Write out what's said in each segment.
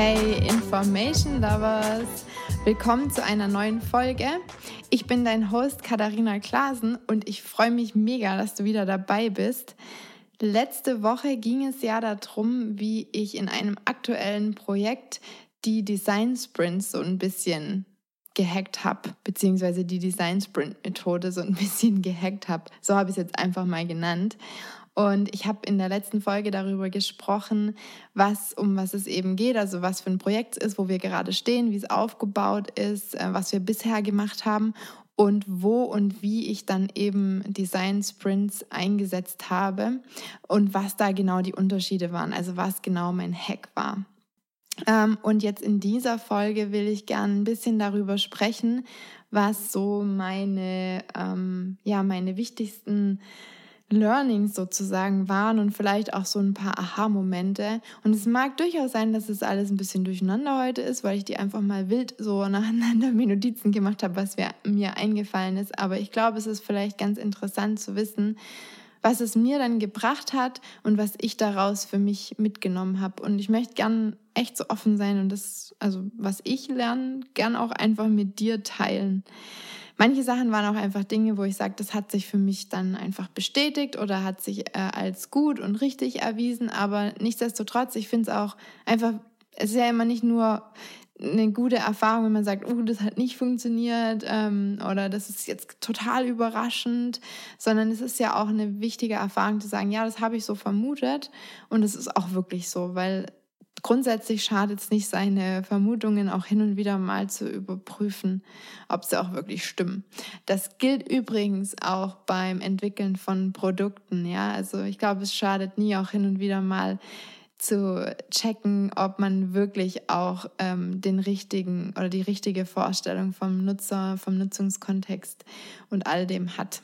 Hey Information Lovers! Willkommen zu einer neuen Folge. Ich bin dein Host Katharina Klasen und ich freue mich mega, dass du wieder dabei bist. Letzte Woche ging es ja darum, wie ich in einem aktuellen Projekt die Design Sprints so ein bisschen gehackt habe, beziehungsweise die Design Sprint Methode so ein bisschen gehackt habe. So habe ich es jetzt einfach mal genannt. Und ich habe in der letzten Folge darüber gesprochen, was, um was es eben geht, also was für ein Projekt es ist, wo wir gerade stehen, wie es aufgebaut ist, äh, was wir bisher gemacht haben und wo und wie ich dann eben Design Sprints eingesetzt habe und was da genau die Unterschiede waren, also was genau mein Hack war. Ähm, und jetzt in dieser Folge will ich gerne ein bisschen darüber sprechen, was so meine, ähm, ja, meine wichtigsten Learnings sozusagen waren und vielleicht auch so ein paar Aha-Momente. Und es mag durchaus sein, dass es alles ein bisschen durcheinander heute ist, weil ich die einfach mal wild so nacheinander mir Notizen gemacht habe, was mir eingefallen ist. Aber ich glaube, es ist vielleicht ganz interessant zu wissen, was es mir dann gebracht hat und was ich daraus für mich mitgenommen habe. Und ich möchte gern echt so offen sein und das, also was ich lerne, gern auch einfach mit dir teilen. Manche Sachen waren auch einfach Dinge, wo ich sage, das hat sich für mich dann einfach bestätigt oder hat sich äh, als gut und richtig erwiesen. Aber nichtsdestotrotz, ich finde es auch einfach, es ist ja immer nicht nur eine gute Erfahrung, wenn man sagt, oh, das hat nicht funktioniert ähm, oder das ist jetzt total überraschend, sondern es ist ja auch eine wichtige Erfahrung zu sagen, ja, das habe ich so vermutet und es ist auch wirklich so, weil grundsätzlich schadet es nicht, seine Vermutungen auch hin und wieder mal zu überprüfen, ob sie auch wirklich stimmen. Das gilt übrigens auch beim Entwickeln von Produkten. Ja, also ich glaube, es schadet nie, auch hin und wieder mal zu checken, ob man wirklich auch ähm, den richtigen oder die richtige Vorstellung vom Nutzer, vom Nutzungskontext und all dem hat.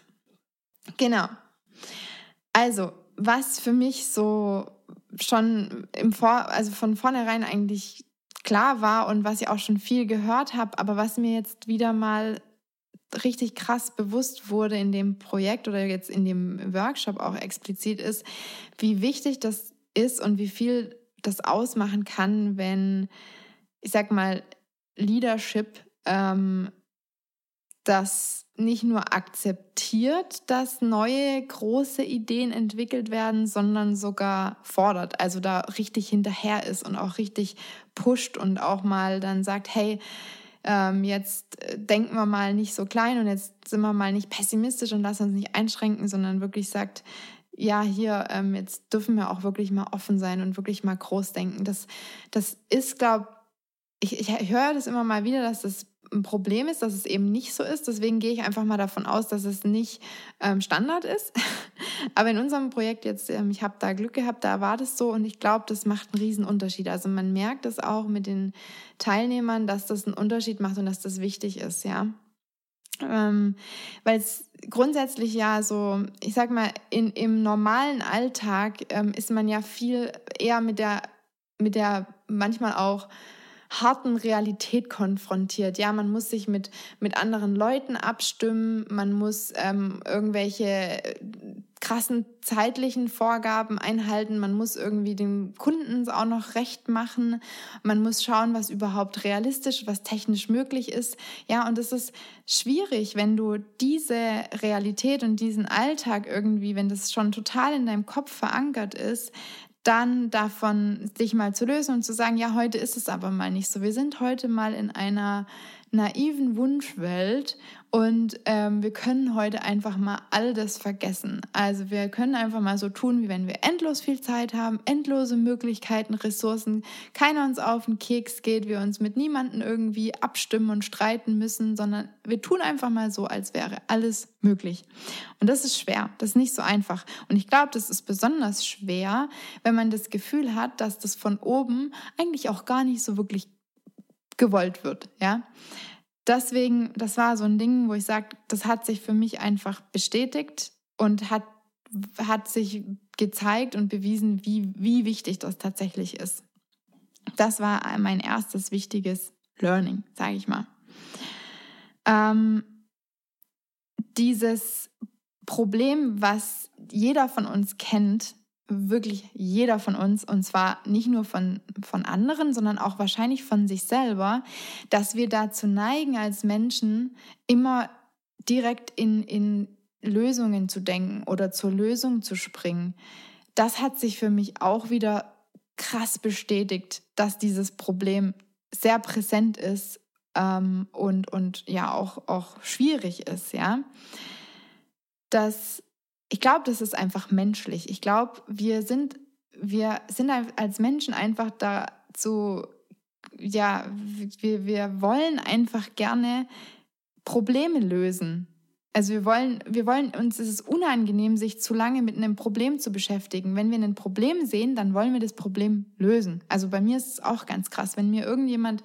Genau. Also, was für mich so schon im Vor also von vornherein eigentlich klar war und was ich auch schon viel gehört habe, aber was mir jetzt wieder mal richtig krass bewusst wurde in dem Projekt oder jetzt in dem Workshop auch explizit ist, wie wichtig das ist und wie viel das ausmachen kann, wenn, ich sag mal, Leadership ähm, das nicht nur akzeptiert, dass neue große Ideen entwickelt werden, sondern sogar fordert, also da richtig hinterher ist und auch richtig pusht und auch mal dann sagt, hey, ähm, jetzt äh, denken wir mal nicht so klein und jetzt sind wir mal nicht pessimistisch und lassen uns nicht einschränken, sondern wirklich sagt, ja, hier, ähm, jetzt dürfen wir auch wirklich mal offen sein und wirklich mal groß denken. Das, das ist, glaube ich, ich höre das immer mal wieder, dass das ein Problem ist, dass es eben nicht so ist. Deswegen gehe ich einfach mal davon aus, dass es nicht ähm, Standard ist. Aber in unserem Projekt jetzt, ähm, ich habe da Glück gehabt, da war das so und ich glaube, das macht einen riesen Unterschied. Also man merkt es auch mit den Teilnehmern, dass das einen Unterschied macht und dass das wichtig ist, ja. Ähm, Weil es grundsätzlich ja so, ich sag mal, in, im normalen Alltag ähm, ist man ja viel eher mit der, mit der manchmal auch harten Realität konfrontiert. Ja, man muss sich mit, mit anderen Leuten abstimmen, man muss ähm, irgendwelche äh, krassen zeitlichen Vorgaben einhalten, man muss irgendwie dem Kunden auch noch recht machen, man muss schauen, was überhaupt realistisch, was technisch möglich ist. Ja, und es ist schwierig, wenn du diese Realität und diesen Alltag irgendwie, wenn das schon total in deinem Kopf verankert ist, dann davon sich mal zu lösen und zu sagen, ja, heute ist es aber mal nicht so. Wir sind heute mal in einer naiven Wunschwelt und ähm, wir können heute einfach mal all das vergessen. Also wir können einfach mal so tun, wie wenn wir endlos viel Zeit haben, endlose Möglichkeiten, Ressourcen, keiner uns auf den Keks geht, wir uns mit niemandem irgendwie abstimmen und streiten müssen, sondern wir tun einfach mal so, als wäre alles möglich. Und das ist schwer, das ist nicht so einfach. Und ich glaube, das ist besonders schwer, wenn man das Gefühl hat, dass das von oben eigentlich auch gar nicht so wirklich gewollt wird, ja. Deswegen, das war so ein Ding, wo ich sage, das hat sich für mich einfach bestätigt und hat, hat sich gezeigt und bewiesen, wie, wie wichtig das tatsächlich ist. Das war mein erstes wichtiges Learning, sage ich mal. Ähm, dieses Problem, was jeder von uns kennt, wirklich jeder von uns, und zwar nicht nur von, von anderen, sondern auch wahrscheinlich von sich selber, dass wir dazu neigen, als Menschen immer direkt in, in Lösungen zu denken oder zur Lösung zu springen. Das hat sich für mich auch wieder krass bestätigt, dass dieses Problem sehr präsent ist ähm, und, und ja auch, auch schwierig ist, ja. Das, ich glaube, das ist einfach menschlich. Ich glaube, wir sind, wir sind als Menschen einfach dazu, ja, wir, wir wollen einfach gerne Probleme lösen. Also wir wollen, wir wollen, uns ist es unangenehm, sich zu lange mit einem Problem zu beschäftigen. Wenn wir ein Problem sehen, dann wollen wir das Problem lösen. Also bei mir ist es auch ganz krass, wenn mir irgendjemand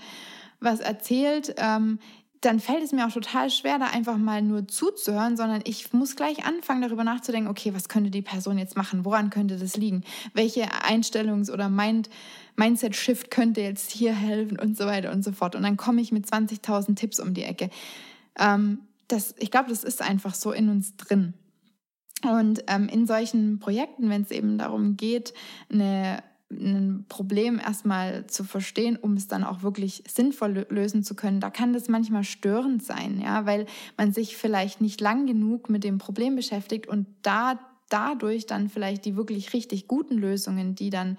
was erzählt, ähm, dann fällt es mir auch total schwer, da einfach mal nur zuzuhören, sondern ich muss gleich anfangen, darüber nachzudenken, okay, was könnte die Person jetzt machen? Woran könnte das liegen? Welche Einstellungs- oder Mind Mindset-Shift könnte jetzt hier helfen und so weiter und so fort. Und dann komme ich mit 20.000 Tipps um die Ecke. Ähm, das, ich glaube, das ist einfach so in uns drin. Und ähm, in solchen Projekten, wenn es eben darum geht, eine, ein Problem erstmal zu verstehen, um es dann auch wirklich sinnvoll lösen zu können, da kann das manchmal störend sein, ja, weil man sich vielleicht nicht lang genug mit dem Problem beschäftigt und da dadurch dann vielleicht die wirklich richtig guten Lösungen, die dann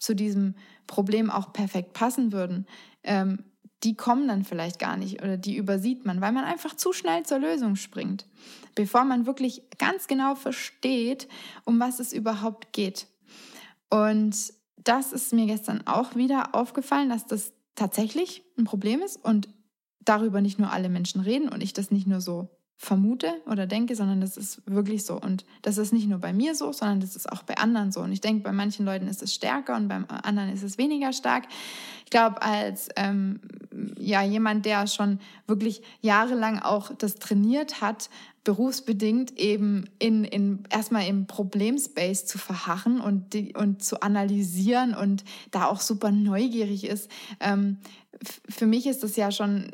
zu diesem Problem auch perfekt passen würden, ähm, die kommen dann vielleicht gar nicht oder die übersieht man, weil man einfach zu schnell zur Lösung springt, bevor man wirklich ganz genau versteht, um was es überhaupt geht. Und das ist mir gestern auch wieder aufgefallen, dass das tatsächlich ein Problem ist und darüber nicht nur alle Menschen reden und ich das nicht nur so vermute oder denke, sondern das ist wirklich so. Und das ist nicht nur bei mir so, sondern das ist auch bei anderen so. Und ich denke, bei manchen Leuten ist es stärker und beim anderen ist es weniger stark. Ich glaube, als ähm, ja jemand, der schon wirklich jahrelang auch das trainiert hat, berufsbedingt eben in, in erstmal im Problemspace zu verharren und, die, und zu analysieren und da auch super neugierig ist. Ähm, für mich ist das ja schon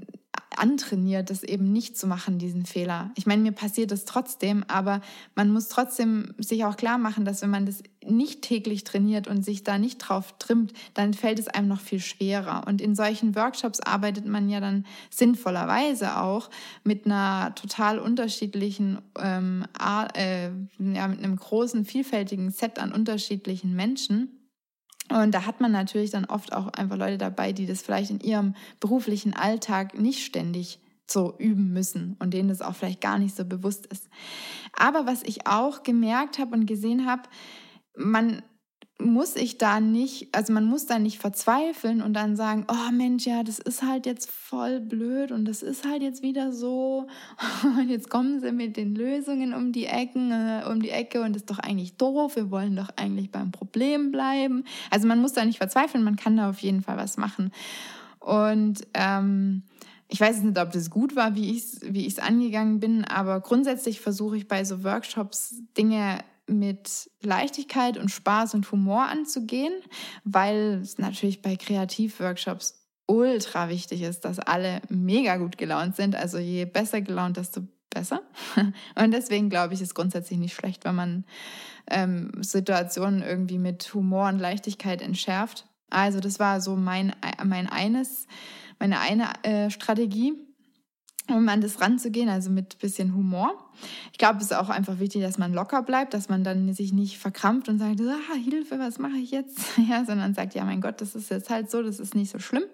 antrainiert, das eben nicht zu machen, diesen Fehler. Ich meine, mir passiert es trotzdem, aber man muss trotzdem sich auch klar machen, dass wenn man das nicht täglich trainiert und sich da nicht drauf trimmt, dann fällt es einem noch viel schwerer. Und in solchen Workshops arbeitet man ja dann sinnvollerweise auch mit einer total unterschiedlichen, ähm, äh, ja, mit einem großen, vielfältigen Set an unterschiedlichen Menschen. Und da hat man natürlich dann oft auch einfach Leute dabei, die das vielleicht in ihrem beruflichen Alltag nicht ständig so üben müssen und denen das auch vielleicht gar nicht so bewusst ist. Aber was ich auch gemerkt habe und gesehen habe, man muss ich da nicht, also man muss da nicht verzweifeln und dann sagen, oh Mensch, ja, das ist halt jetzt voll blöd und das ist halt jetzt wieder so und jetzt kommen sie mit den Lösungen um die Ecken, äh, um die Ecke und das ist doch eigentlich doof, wir wollen doch eigentlich beim Problem bleiben. Also man muss da nicht verzweifeln, man kann da auf jeden Fall was machen. Und ähm, ich weiß nicht, ob das gut war, wie ich es wie angegangen bin, aber grundsätzlich versuche ich bei so Workshops Dinge mit Leichtigkeit und Spaß und Humor anzugehen, weil es natürlich bei Kreativworkshops ultra wichtig ist, dass alle mega gut gelaunt sind. Also je besser gelaunt, desto besser. Und deswegen glaube ich, ist grundsätzlich nicht schlecht, wenn man ähm, Situationen irgendwie mit Humor und Leichtigkeit entschärft. Also das war so mein, mein eines, meine eine äh, Strategie um an das ranzugehen, also mit bisschen Humor. Ich glaube, es ist auch einfach wichtig, dass man locker bleibt, dass man dann sich nicht verkrampft und sagt, ah, Hilfe, was mache ich jetzt? Ja, sondern sagt, ja, mein Gott, das ist jetzt halt so, das ist nicht so schlimm.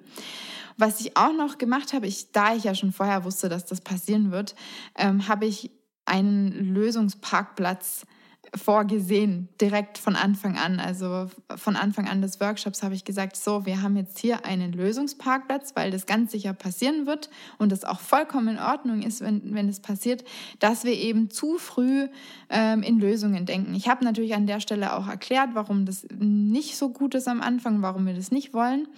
Was ich auch noch gemacht habe, ich, da ich ja schon vorher wusste, dass das passieren wird, ähm, habe ich einen Lösungsparkplatz vorgesehen, direkt von Anfang an. Also von Anfang an des Workshops habe ich gesagt, so, wir haben jetzt hier einen Lösungsparkplatz, weil das ganz sicher passieren wird und es auch vollkommen in Ordnung ist, wenn, wenn es passiert, dass wir eben zu früh ähm, in Lösungen denken. Ich habe natürlich an der Stelle auch erklärt, warum das nicht so gut ist am Anfang, warum wir das nicht wollen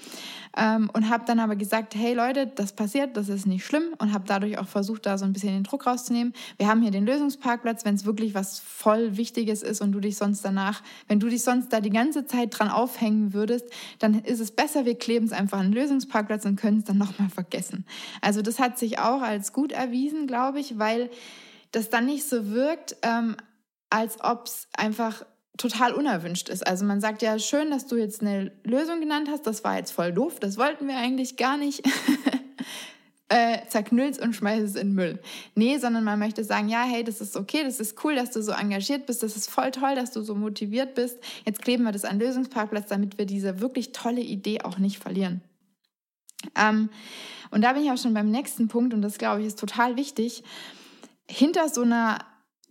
ähm, und habe dann aber gesagt, hey Leute, das passiert, das ist nicht schlimm und habe dadurch auch versucht, da so ein bisschen den Druck rauszunehmen. Wir haben hier den Lösungsparkplatz, wenn es wirklich was voll Wichtiges ist und du dich sonst danach, wenn du dich sonst da die ganze Zeit dran aufhängen würdest, dann ist es besser, wir kleben es einfach an den Lösungsparkplatz und können es dann nochmal vergessen. Also das hat sich auch als gut erwiesen, glaube ich, weil das dann nicht so wirkt, ähm, als ob es einfach total unerwünscht ist. Also man sagt ja, schön, dass du jetzt eine Lösung genannt hast, das war jetzt voll doof, das wollten wir eigentlich gar nicht. äh, zerknüllst und schmeißt es in Müll. Nee, sondern man möchte sagen, ja, hey, das ist okay, das ist cool, dass du so engagiert bist, das ist voll toll, dass du so motiviert bist. Jetzt kleben wir das an Lösungsparkplatz, damit wir diese wirklich tolle Idee auch nicht verlieren. Ähm, und da bin ich auch schon beim nächsten Punkt und das glaube ich ist total wichtig. Hinter so einer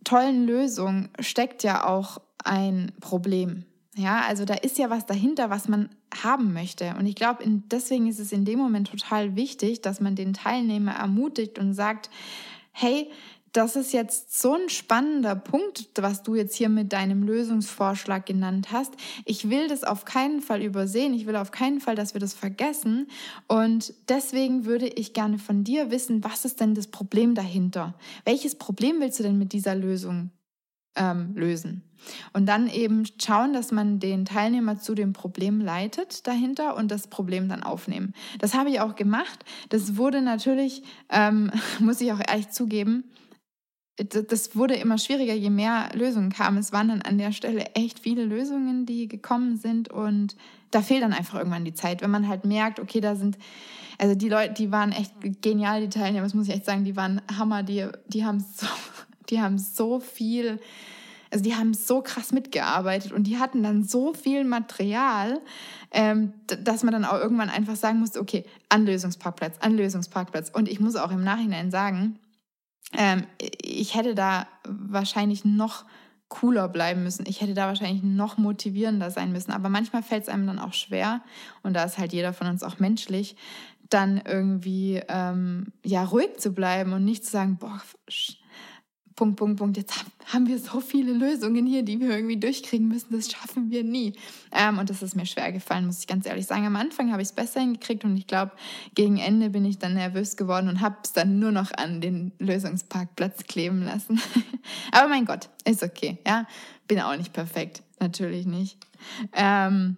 tollen Lösung steckt ja auch ein Problem. Ja, also da ist ja was dahinter, was man haben möchte. Und ich glaube, deswegen ist es in dem Moment total wichtig, dass man den Teilnehmer ermutigt und sagt, hey, das ist jetzt so ein spannender Punkt, was du jetzt hier mit deinem Lösungsvorschlag genannt hast. Ich will das auf keinen Fall übersehen. Ich will auf keinen Fall, dass wir das vergessen. Und deswegen würde ich gerne von dir wissen, was ist denn das Problem dahinter? Welches Problem willst du denn mit dieser Lösung ähm, lösen. Und dann eben schauen, dass man den Teilnehmer zu dem Problem leitet dahinter und das Problem dann aufnehmen. Das habe ich auch gemacht. Das wurde natürlich, ähm, muss ich auch ehrlich zugeben, das wurde immer schwieriger, je mehr Lösungen kamen. Es waren dann an der Stelle echt viele Lösungen, die gekommen sind und da fehlt dann einfach irgendwann die Zeit, wenn man halt merkt, okay, da sind, also die Leute, die waren echt genial, die Teilnehmer, das muss ich echt sagen, die waren Hammer, die, die haben so die haben so viel, also die haben so krass mitgearbeitet und die hatten dann so viel Material, ähm, dass man dann auch irgendwann einfach sagen musste, okay, Anlösungsparkplatz, Anlösungsparkplatz. Und ich muss auch im Nachhinein sagen, ähm, ich hätte da wahrscheinlich noch cooler bleiben müssen. Ich hätte da wahrscheinlich noch motivierender sein müssen. Aber manchmal fällt es einem dann auch schwer, und da ist halt jeder von uns auch menschlich, dann irgendwie ähm, ja ruhig zu bleiben und nicht zu sagen, boah, Punkt, Punkt, Punkt. Jetzt haben wir so viele Lösungen hier, die wir irgendwie durchkriegen müssen. Das schaffen wir nie. Ähm, und das ist mir schwer gefallen, muss ich ganz ehrlich sagen. Am Anfang habe ich es besser hingekriegt und ich glaube, gegen Ende bin ich dann nervös geworden und habe es dann nur noch an den Lösungsparkplatz kleben lassen. Aber mein Gott, ist okay. Ja, bin auch nicht perfekt. Natürlich nicht. Ähm,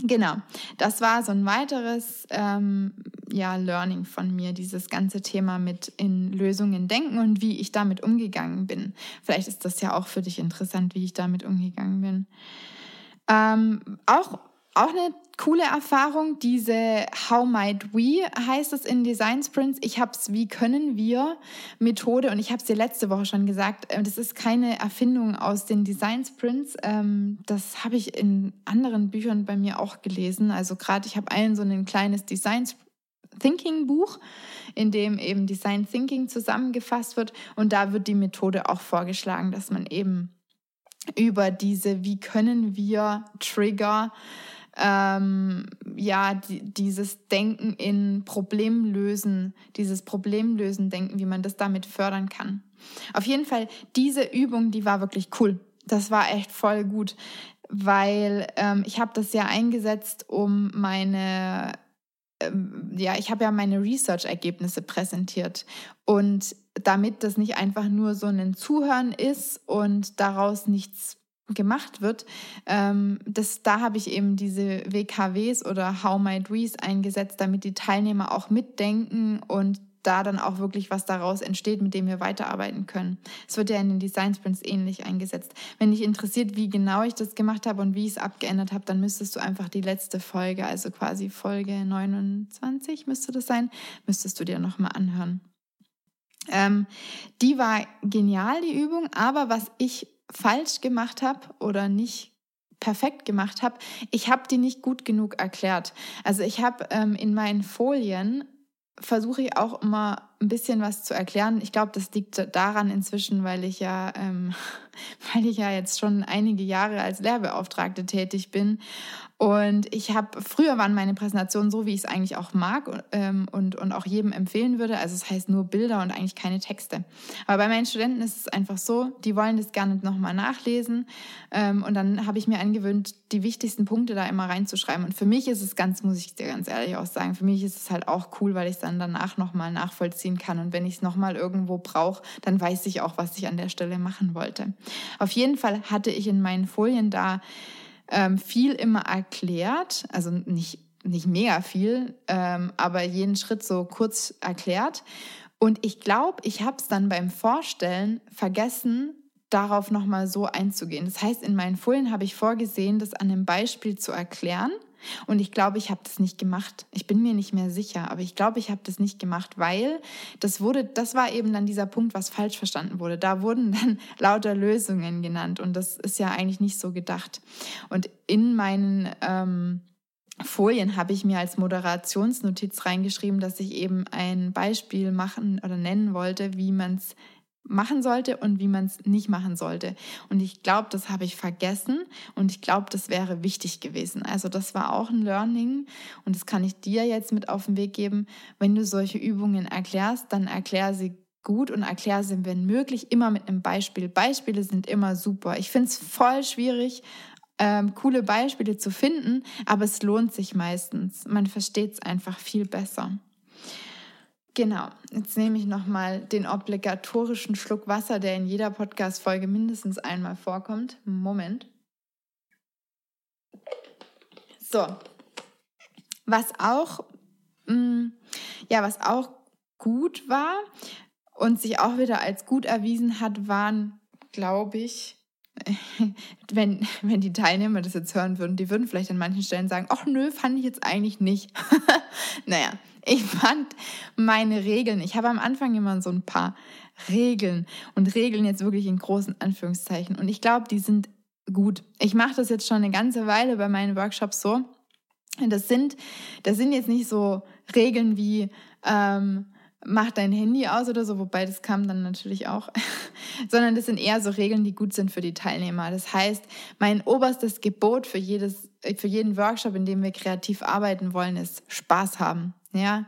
Genau, das war so ein weiteres ähm, ja, Learning von mir, dieses ganze Thema mit in Lösungen denken und wie ich damit umgegangen bin. Vielleicht ist das ja auch für dich interessant, wie ich damit umgegangen bin. Ähm, auch auch eine coole Erfahrung, diese How Might We heißt es in Design Sprints. Ich habe es Wie können wir Methode und ich habe es dir letzte Woche schon gesagt, äh, das ist keine Erfindung aus den Design Sprints. Ähm, das habe ich in anderen Büchern bei mir auch gelesen. Also gerade ich habe ein so ein kleines Design Thinking Buch, in dem eben Design Thinking zusammengefasst wird und da wird die Methode auch vorgeschlagen, dass man eben über diese Wie können wir Trigger ähm, ja, die, dieses Denken in Problemlösen, dieses Problemlösen-Denken, wie man das damit fördern kann. Auf jeden Fall, diese Übung, die war wirklich cool. Das war echt voll gut, weil ähm, ich habe das ja eingesetzt, um meine ähm, ja, ich habe ja meine Research-Ergebnisse präsentiert. Und damit das nicht einfach nur so ein Zuhören ist und daraus nichts gemacht wird. Ähm, das, da habe ich eben diese WKWs oder How Might We's eingesetzt, damit die Teilnehmer auch mitdenken und da dann auch wirklich was daraus entsteht, mit dem wir weiterarbeiten können. Es wird ja in den Design Sprints ähnlich eingesetzt. Wenn dich interessiert, wie genau ich das gemacht habe und wie ich es abgeändert habe, dann müsstest du einfach die letzte Folge, also quasi Folge 29 müsste das sein, müsstest du dir nochmal anhören. Ähm, die war genial, die Übung, aber was ich falsch gemacht habe oder nicht perfekt gemacht habe, ich habe die nicht gut genug erklärt. Also ich habe ähm, in meinen Folien versuche ich auch immer ein bisschen was zu erklären. Ich glaube, das liegt daran inzwischen, weil ich ja, ähm, weil ich ja jetzt schon einige Jahre als Lehrbeauftragte tätig bin und ich habe, früher waren meine Präsentationen so, wie ich es eigentlich auch mag ähm, und, und auch jedem empfehlen würde. Also es das heißt nur Bilder und eigentlich keine Texte. Aber bei meinen Studenten ist es einfach so, die wollen das gerne nochmal nachlesen. Ähm, und dann habe ich mir angewöhnt, die wichtigsten Punkte da immer reinzuschreiben. Und für mich ist es ganz, muss ich dir ganz ehrlich auch sagen, für mich ist es halt auch cool, weil ich es dann danach nochmal nachvollziehen kann. Und wenn ich es nochmal irgendwo brauche, dann weiß ich auch, was ich an der Stelle machen wollte. Auf jeden Fall hatte ich in meinen Folien da ähm, viel immer erklärt, also nicht, nicht mega viel, ähm, aber jeden Schritt so kurz erklärt. Und ich glaube, ich habe es dann beim Vorstellen vergessen, darauf nochmal so einzugehen. Das heißt, in meinen Folien habe ich vorgesehen, das an einem Beispiel zu erklären. Und ich glaube, ich habe das nicht gemacht. Ich bin mir nicht mehr sicher, aber ich glaube, ich habe das nicht gemacht, weil das wurde, das war eben dann dieser Punkt, was falsch verstanden wurde. Da wurden dann lauter Lösungen genannt und das ist ja eigentlich nicht so gedacht. Und in meinen ähm, Folien habe ich mir als Moderationsnotiz reingeschrieben, dass ich eben ein Beispiel machen oder nennen wollte, wie man es machen sollte und wie man es nicht machen sollte. Und ich glaube, das habe ich vergessen und ich glaube, das wäre wichtig gewesen. Also das war auch ein Learning und das kann ich dir jetzt mit auf den Weg geben. Wenn du solche Übungen erklärst, dann erklär sie gut und erklär sie, wenn möglich, immer mit einem Beispiel. Beispiele sind immer super. Ich finde es voll schwierig, ähm, coole Beispiele zu finden, aber es lohnt sich meistens. Man versteht es einfach viel besser. Genau, jetzt nehme ich nochmal den obligatorischen Schluck Wasser, der in jeder Podcast-Folge mindestens einmal vorkommt. Moment. So, was auch, mh, mm, ja, was auch gut war und sich auch wieder als gut erwiesen hat, waren, glaube ich, wenn, wenn die Teilnehmer das jetzt hören würden, die würden vielleicht an manchen Stellen sagen, ach nö, fand ich jetzt eigentlich nicht. naja, ich fand meine Regeln, ich habe am Anfang immer so ein paar Regeln und Regeln jetzt wirklich in großen Anführungszeichen. Und ich glaube, die sind gut. Ich mache das jetzt schon eine ganze Weile bei meinen Workshops so. Das sind, das sind jetzt nicht so Regeln wie, ähm, mach dein Handy aus oder so, wobei das kam dann natürlich auch, sondern das sind eher so Regeln, die gut sind für die Teilnehmer. Das heißt, mein oberstes Gebot für jedes, für jeden Workshop, in dem wir kreativ arbeiten wollen, ist Spaß haben. Ja,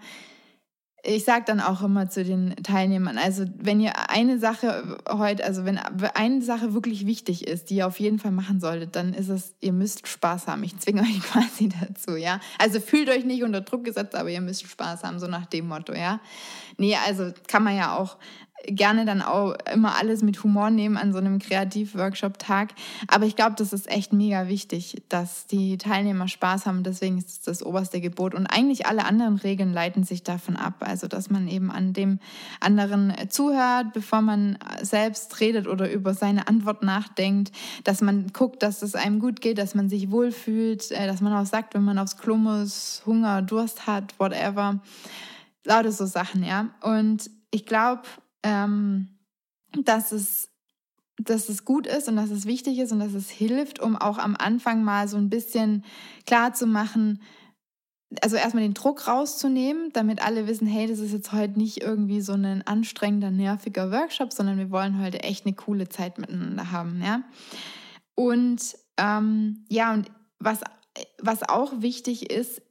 ich sage dann auch immer zu den Teilnehmern, also wenn ihr eine Sache heute, also wenn eine Sache wirklich wichtig ist, die ihr auf jeden Fall machen solltet, dann ist es, ihr müsst Spaß haben. Ich zwinge euch quasi dazu, ja. Also fühlt euch nicht unter Druck gesetzt, aber ihr müsst Spaß haben, so nach dem Motto, ja. Nee, also kann man ja auch gerne dann auch immer alles mit Humor nehmen an so einem Kreativ-Workshop-Tag. Aber ich glaube, das ist echt mega wichtig, dass die Teilnehmer Spaß haben. Deswegen ist es das oberste Gebot. Und eigentlich alle anderen Regeln leiten sich davon ab. Also, dass man eben an dem anderen zuhört, bevor man selbst redet oder über seine Antwort nachdenkt, dass man guckt, dass es einem gut geht, dass man sich wohlfühlt, äh, dass man auch sagt, wenn man aufs Klo muss, Hunger, Durst hat, whatever. Lauter so Sachen, ja. Und ich glaube, ähm, dass es dass es gut ist und dass es wichtig ist und dass es hilft, um auch am Anfang mal so ein bisschen klar zu machen, also erstmal den Druck rauszunehmen, damit alle wissen, hey, das ist jetzt heute nicht irgendwie so ein anstrengender, nerviger Workshop, sondern wir wollen heute echt eine coole Zeit miteinander haben, ja. Und ähm, ja, und was, was auch wichtig ist,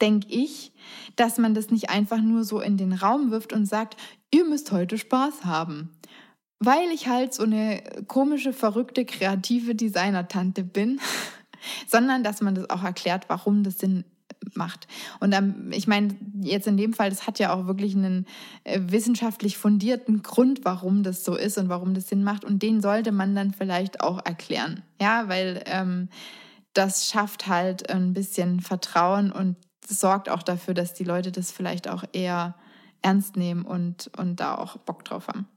denke ich, dass man das nicht einfach nur so in den Raum wirft und sagt, ihr müsst heute Spaß haben. Weil ich halt so eine komische, verrückte, kreative Designer-Tante bin, sondern dass man das auch erklärt, warum das Sinn macht. Und ähm, ich meine, jetzt in dem Fall, das hat ja auch wirklich einen äh, wissenschaftlich fundierten Grund, warum das so ist und warum das Sinn macht. Und den sollte man dann vielleicht auch erklären. Ja, weil ähm, das schafft halt ein bisschen Vertrauen und sorgt auch dafür, dass die Leute das vielleicht auch eher ernst nehmen und, und da auch Bock drauf haben.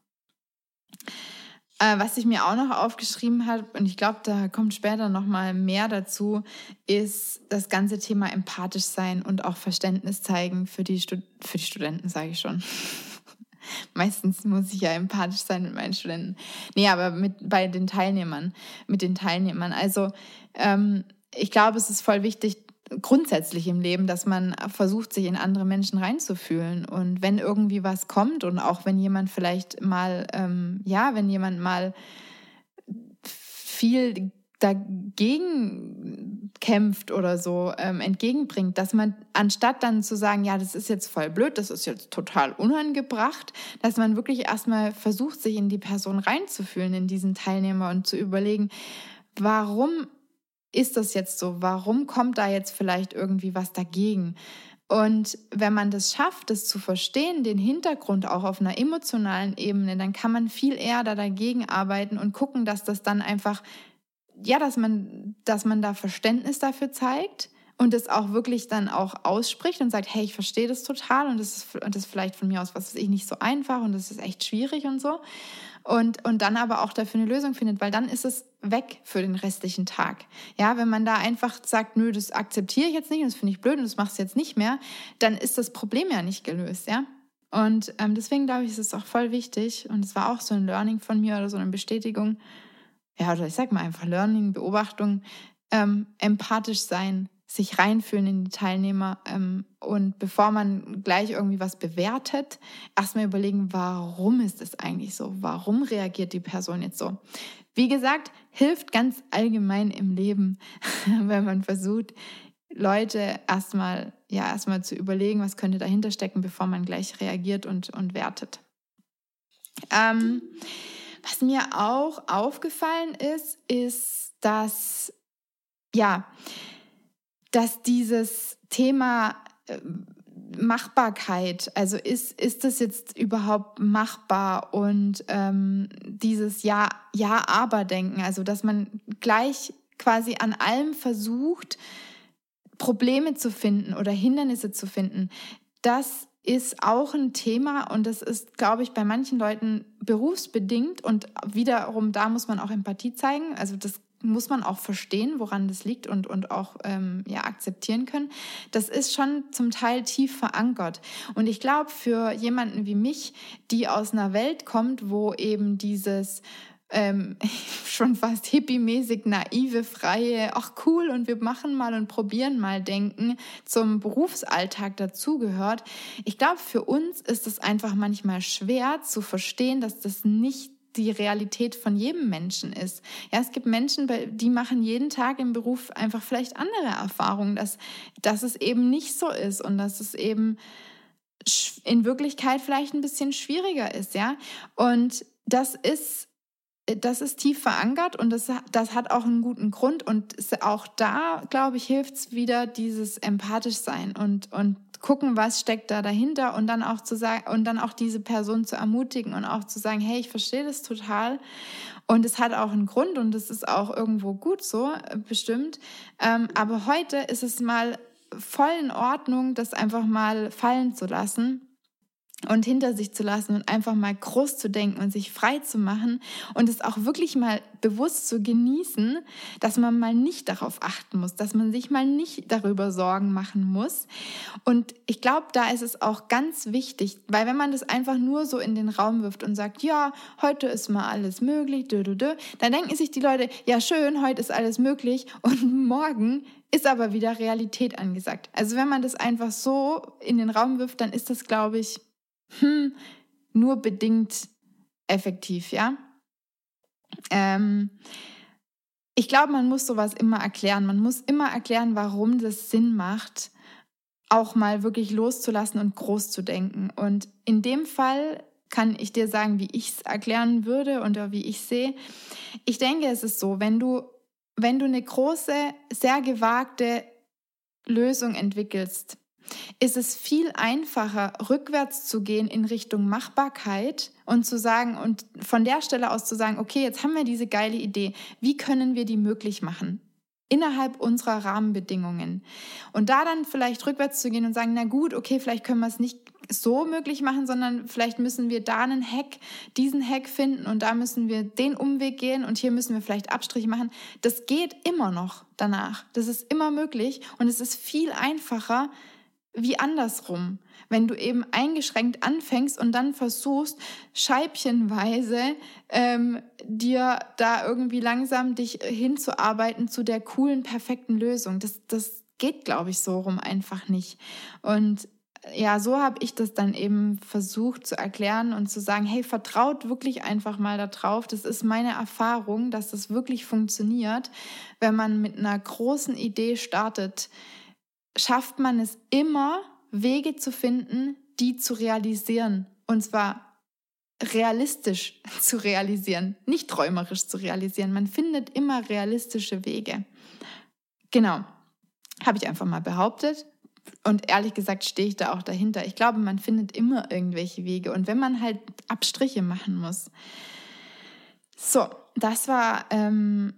Äh, was ich mir auch noch aufgeschrieben habe, und ich glaube, da kommt später noch mal mehr dazu, ist das ganze Thema empathisch sein und auch Verständnis zeigen für die, Stud für die Studenten, sage ich schon. Meistens muss ich ja empathisch sein mit meinen Studenten. Nee, aber mit, bei den Teilnehmern, mit den Teilnehmern. Also ähm, ich glaube, es ist voll wichtig, grundsätzlich im Leben, dass man versucht, sich in andere Menschen reinzufühlen. Und wenn irgendwie was kommt und auch wenn jemand vielleicht mal, ähm, ja, wenn jemand mal viel dagegen kämpft oder so ähm, entgegenbringt, dass man anstatt dann zu sagen, ja, das ist jetzt voll blöd, das ist jetzt total unangebracht, dass man wirklich erstmal versucht, sich in die Person reinzufühlen, in diesen Teilnehmer und zu überlegen, warum ist das jetzt so? Warum kommt da jetzt vielleicht irgendwie was dagegen? Und wenn man das schafft, das zu verstehen, den Hintergrund auch auf einer emotionalen Ebene, dann kann man viel eher da dagegen arbeiten und gucken, dass das dann einfach, ja, dass man, dass man da Verständnis dafür zeigt und es auch wirklich dann auch ausspricht und sagt, hey, ich verstehe das total und das ist, und das ist vielleicht von mir aus was ist ich nicht so einfach und das ist echt schwierig und so. Und, und dann aber auch dafür eine Lösung findet, weil dann ist es weg für den restlichen Tag. Ja, wenn man da einfach sagt, nö, das akzeptiere ich jetzt nicht und das finde ich blöd und das machst du jetzt nicht mehr, dann ist das Problem ja nicht gelöst, ja. Und ähm, deswegen glaube ich, ist es auch voll wichtig und es war auch so ein Learning von mir oder so eine Bestätigung, ja, oder ich sag mal einfach Learning, Beobachtung, ähm, empathisch sein, sich reinfühlen in die Teilnehmer ähm, und bevor man gleich irgendwie was bewertet, erstmal überlegen, warum ist es eigentlich so? Warum reagiert die Person jetzt so? Wie gesagt, hilft ganz allgemein im Leben, wenn man versucht, Leute erstmal ja erstmal zu überlegen, was könnte dahinter stecken, bevor man gleich reagiert und, und wertet. Ähm, was mir auch aufgefallen ist, ist, dass ja, dass dieses Thema äh, Machbarkeit, also ist, ist das jetzt überhaupt machbar und ähm, dieses Ja, Ja, aber denken, also dass man gleich quasi an allem versucht, Probleme zu finden oder Hindernisse zu finden, das ist auch ein Thema und das ist, glaube ich, bei manchen Leuten berufsbedingt und wiederum da muss man auch Empathie zeigen. Also das muss man auch verstehen, woran das liegt und, und auch ähm, ja, akzeptieren können. Das ist schon zum Teil tief verankert. Und ich glaube, für jemanden wie mich, die aus einer Welt kommt, wo eben dieses ähm, schon fast hippie-mäßig naive, freie, ach cool und wir machen mal und probieren mal denken zum Berufsalltag dazugehört. Ich glaube, für uns ist es einfach manchmal schwer zu verstehen, dass das nicht die Realität von jedem Menschen ist. Ja, es gibt Menschen, die machen jeden Tag im Beruf einfach vielleicht andere Erfahrungen, dass, dass es eben nicht so ist und dass es eben in Wirklichkeit vielleicht ein bisschen schwieriger ist, ja. Und das ist das ist tief verankert und das, das hat auch einen guten Grund. Und auch da, glaube ich, hilft es wieder dieses empathisch sein und, und gucken, was steckt da dahinter und dann auch zu sagen und dann auch diese Person zu ermutigen und auch zu sagen, hey, ich verstehe das total und es hat auch einen Grund und es ist auch irgendwo gut so, äh, bestimmt. Ähm, aber heute ist es mal voll in Ordnung, das einfach mal fallen zu lassen und hinter sich zu lassen und einfach mal groß zu denken und sich frei zu machen und es auch wirklich mal bewusst zu genießen, dass man mal nicht darauf achten muss, dass man sich mal nicht darüber Sorgen machen muss. Und ich glaube, da ist es auch ganz wichtig, weil wenn man das einfach nur so in den Raum wirft und sagt, ja, heute ist mal alles möglich, dö, dö, dö, dann denken sich die Leute, ja schön, heute ist alles möglich und morgen ist aber wieder Realität angesagt. Also wenn man das einfach so in den Raum wirft, dann ist das, glaube ich, hm, nur bedingt effektiv, ja. Ähm, ich glaube, man muss sowas immer erklären. Man muss immer erklären, warum das Sinn macht, auch mal wirklich loszulassen und groß zu denken. Und in dem Fall kann ich dir sagen, wie ich es erklären würde und wie ich sehe. Ich denke, es ist so, wenn du, wenn du eine große, sehr gewagte Lösung entwickelst, ist es viel einfacher, rückwärts zu gehen in Richtung Machbarkeit und zu sagen und von der Stelle aus zu sagen, okay, jetzt haben wir diese geile Idee. Wie können wir die möglich machen? Innerhalb unserer Rahmenbedingungen. Und da dann vielleicht rückwärts zu gehen und sagen, na gut, okay, vielleicht können wir es nicht so möglich machen, sondern vielleicht müssen wir da einen Hack, diesen Hack finden und da müssen wir den Umweg gehen und hier müssen wir vielleicht Abstriche machen. Das geht immer noch danach. Das ist immer möglich und es ist viel einfacher, wie andersrum. Wenn du eben eingeschränkt anfängst und dann versuchst, scheibchenweise ähm, dir da irgendwie langsam dich hinzuarbeiten zu der coolen, perfekten Lösung. Das, das geht, glaube ich, so rum einfach nicht. Und ja, so habe ich das dann eben versucht zu erklären und zu sagen, hey, vertraut wirklich einfach mal darauf. Das ist meine Erfahrung, dass das wirklich funktioniert, wenn man mit einer großen Idee startet schafft man es immer, Wege zu finden, die zu realisieren. Und zwar realistisch zu realisieren, nicht träumerisch zu realisieren. Man findet immer realistische Wege. Genau, habe ich einfach mal behauptet. Und ehrlich gesagt stehe ich da auch dahinter. Ich glaube, man findet immer irgendwelche Wege. Und wenn man halt Abstriche machen muss. So, das war ähm,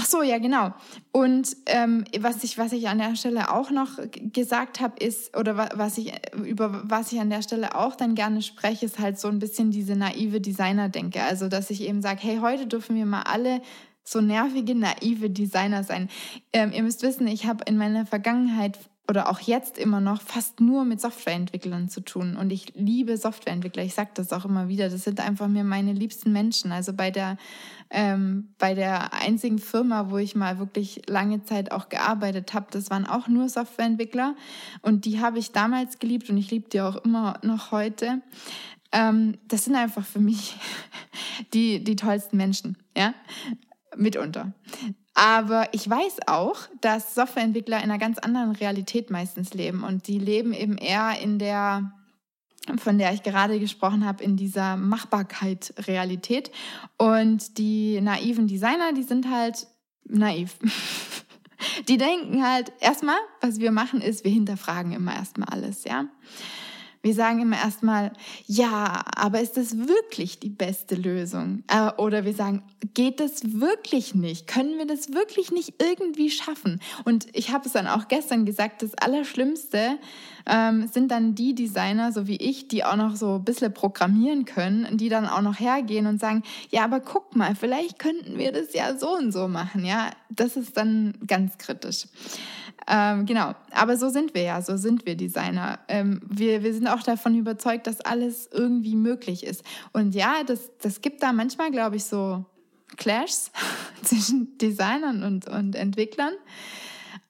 Ach so, ja, genau. Und ähm, was, ich, was ich an der Stelle auch noch gesagt habe, ist, oder was ich, über was ich an der Stelle auch dann gerne spreche, ist halt so ein bisschen diese naive Designer-Denke. Also, dass ich eben sage, hey, heute dürfen wir mal alle so nervige, naive Designer sein. Ähm, ihr müsst wissen, ich habe in meiner Vergangenheit oder auch jetzt immer noch fast nur mit Softwareentwicklern zu tun. Und ich liebe Softwareentwickler. Ich sage das auch immer wieder. Das sind einfach mir meine liebsten Menschen. Also bei der, ähm, bei der einzigen Firma, wo ich mal wirklich lange Zeit auch gearbeitet habe, das waren auch nur Softwareentwickler. Und die habe ich damals geliebt und ich liebe die auch immer noch heute. Ähm, das sind einfach für mich die, die tollsten Menschen. Ja, mitunter. Aber ich weiß auch, dass Softwareentwickler in einer ganz anderen Realität meistens leben und die leben eben eher in der von der ich gerade gesprochen habe, in dieser Machbarkeit-Realität. Und die naiven Designer, die sind halt naiv. Die denken halt erstmal, was wir machen, ist, wir hinterfragen immer erstmal alles, ja. Wir sagen immer erstmal, ja, aber ist das wirklich die beste Lösung? Äh, oder wir sagen, geht das wirklich nicht? Können wir das wirklich nicht irgendwie schaffen? Und ich habe es dann auch gestern gesagt, das Allerschlimmste ähm, sind dann die Designer, so wie ich, die auch noch so ein bisschen programmieren können, die dann auch noch hergehen und sagen, ja, aber guck mal, vielleicht könnten wir das ja so und so machen. Ja, das ist dann ganz kritisch. Ähm, genau, aber so sind wir ja, so sind wir Designer. Ähm, wir, wir sind auch davon überzeugt, dass alles irgendwie möglich ist. Und ja, das, das gibt da manchmal, glaube ich, so Clashs zwischen Designern und, und Entwicklern.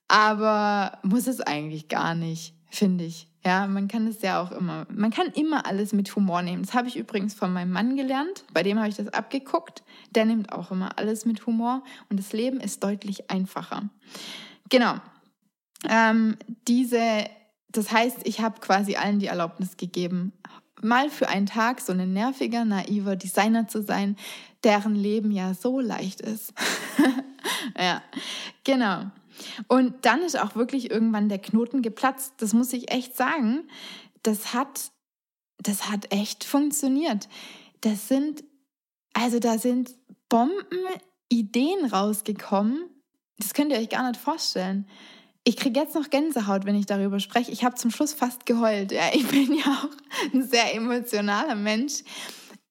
Aber muss es eigentlich gar nicht, finde ich. Ja, man kann es ja auch immer, man kann immer alles mit Humor nehmen. Das habe ich übrigens von meinem Mann gelernt, bei dem habe ich das abgeguckt. Der nimmt auch immer alles mit Humor und das Leben ist deutlich einfacher. Genau, ähm, diese, das heißt, ich habe quasi allen die Erlaubnis gegeben, mal für einen Tag so ein nerviger, naiver Designer zu sein, deren Leben ja so leicht ist. ja, genau. Und dann ist auch wirklich irgendwann der Knoten geplatzt. Das muss ich echt sagen. Das hat, das hat echt funktioniert. Das sind, also da sind Bomben-Ideen rausgekommen. Das könnt ihr euch gar nicht vorstellen. Ich kriege jetzt noch Gänsehaut, wenn ich darüber spreche. Ich habe zum Schluss fast geheult. Ja, ich bin ja auch ein sehr emotionaler Mensch.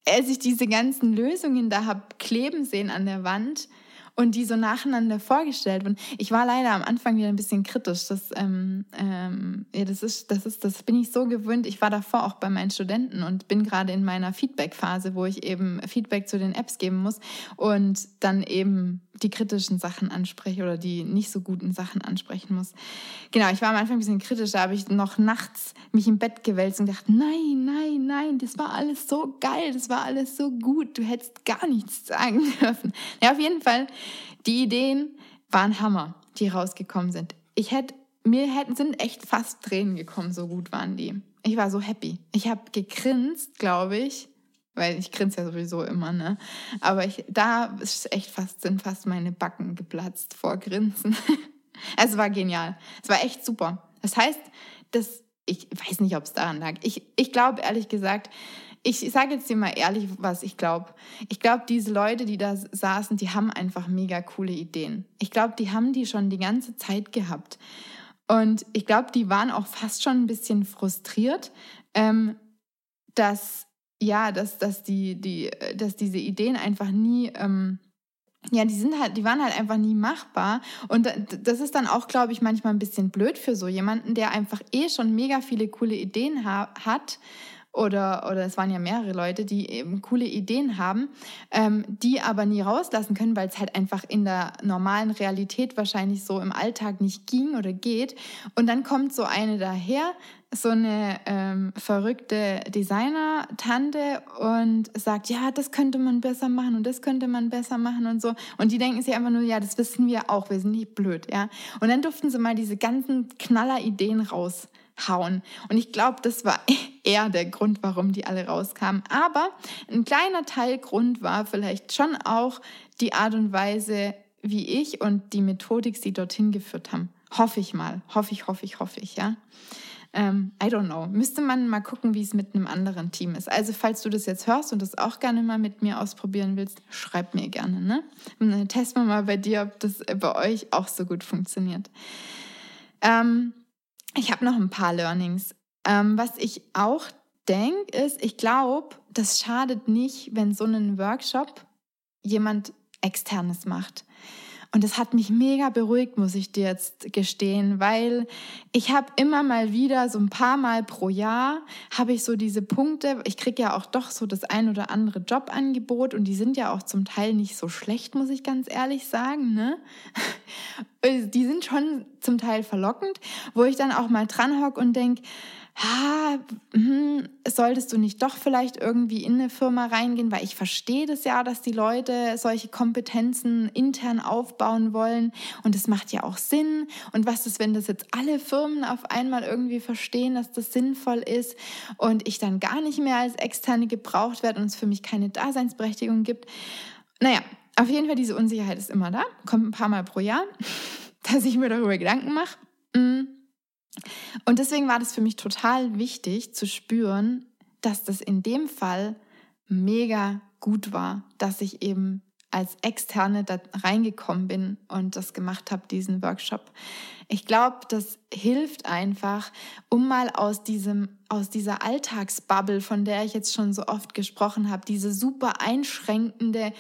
Als ich diese ganzen Lösungen da habe kleben sehen an der Wand, und die so nacheinander vorgestellt wurden. Ich war leider am Anfang wieder ein bisschen kritisch. Das, ähm, ähm, ja, das, ist, das, ist, das bin ich so gewöhnt. Ich war davor auch bei meinen Studenten und bin gerade in meiner Feedback-Phase, wo ich eben Feedback zu den Apps geben muss und dann eben die kritischen Sachen anspreche oder die nicht so guten Sachen ansprechen muss. Genau, ich war am Anfang ein bisschen kritisch, da habe ich noch nachts mich im Bett gewälzt und gedacht, nein, nein, nein, das war alles so geil, das war alles so gut, du hättest gar nichts sagen dürfen. Ja, auf jeden Fall die Ideen waren Hammer, die rausgekommen sind. Ich hätte, mir hätten, sind echt fast Tränen gekommen, so gut waren die. Ich war so happy. Ich habe gegrinst, glaube ich, weil ich grinse ja sowieso immer, ne? Aber ich, da ist echt fast, sind fast meine Backen geplatzt vor Grinsen. es war genial. Es war echt super. Das heißt, das, ich weiß nicht, ob es daran lag. Ich, ich glaube ehrlich gesagt, ich sage jetzt dir mal ehrlich, was ich glaube. Ich glaube, diese Leute, die da saßen, die haben einfach mega coole Ideen. Ich glaube, die haben die schon die ganze Zeit gehabt. Und ich glaube, die waren auch fast schon ein bisschen frustriert, ähm, dass ja, dass, dass, die, die, dass diese Ideen einfach nie ähm, ja, die sind halt, die waren halt einfach nie machbar. Und das ist dann auch, glaube ich, manchmal ein bisschen blöd für so jemanden, der einfach eh schon mega viele coole Ideen ha hat oder, oder es waren ja mehrere Leute, die eben coole Ideen haben, ähm, die aber nie rauslassen können, weil es halt einfach in der normalen Realität wahrscheinlich so im Alltag nicht ging oder geht. Und dann kommt so eine daher, so eine ähm, verrückte Designer-Tante und sagt, ja, das könnte man besser machen und das könnte man besser machen und so. Und die denken sich einfach nur, ja, das wissen wir auch, wir sind nicht blöd, ja. Und dann durften sie mal diese ganzen Knaller-Ideen raus hauen. Und ich glaube, das war eher der Grund, warum die alle rauskamen. Aber ein kleiner Teil Grund war vielleicht schon auch die Art und Weise, wie ich und die Methodik sie dorthin geführt haben. Hoffe ich mal. Hoffe ich, hoffe ich, hoffe ich, ja. Ähm, I don't know. Müsste man mal gucken, wie es mit einem anderen Team ist. Also, falls du das jetzt hörst und das auch gerne mal mit mir ausprobieren willst, schreib mir gerne. Ne? Und dann testen wir mal bei dir, ob das bei euch auch so gut funktioniert. Ähm, ich habe noch ein paar Learnings. Ähm, was ich auch denke, ist, ich glaube, das schadet nicht, wenn so einen Workshop jemand externes macht. Und das hat mich mega beruhigt, muss ich dir jetzt gestehen, weil ich habe immer mal wieder, so ein paar Mal pro Jahr, habe ich so diese Punkte, ich kriege ja auch doch so das ein oder andere Jobangebot und die sind ja auch zum Teil nicht so schlecht, muss ich ganz ehrlich sagen. Ne? Die sind schon zum Teil verlockend, wo ich dann auch mal dran hocke und denke, ha, hm, solltest du nicht doch vielleicht irgendwie in eine Firma reingehen, weil ich verstehe das ja, dass die Leute solche Kompetenzen intern aufbauen wollen und es macht ja auch Sinn. Und was ist, wenn das jetzt alle Firmen auf einmal irgendwie verstehen, dass das sinnvoll ist und ich dann gar nicht mehr als Externe gebraucht werde und es für mich keine Daseinsberechtigung gibt? Naja, auf jeden Fall diese Unsicherheit ist immer da, kommt ein paar Mal pro Jahr, dass ich mir darüber Gedanken mache. Hm. Und deswegen war das für mich total wichtig zu spüren, dass das in dem Fall mega gut war, dass ich eben als Externe da reingekommen bin und das gemacht habe, diesen Workshop. Ich glaube, das hilft einfach, um mal aus diesem, aus dieser Alltagsbubble, von der ich jetzt schon so oft gesprochen habe, diese super einschränkende,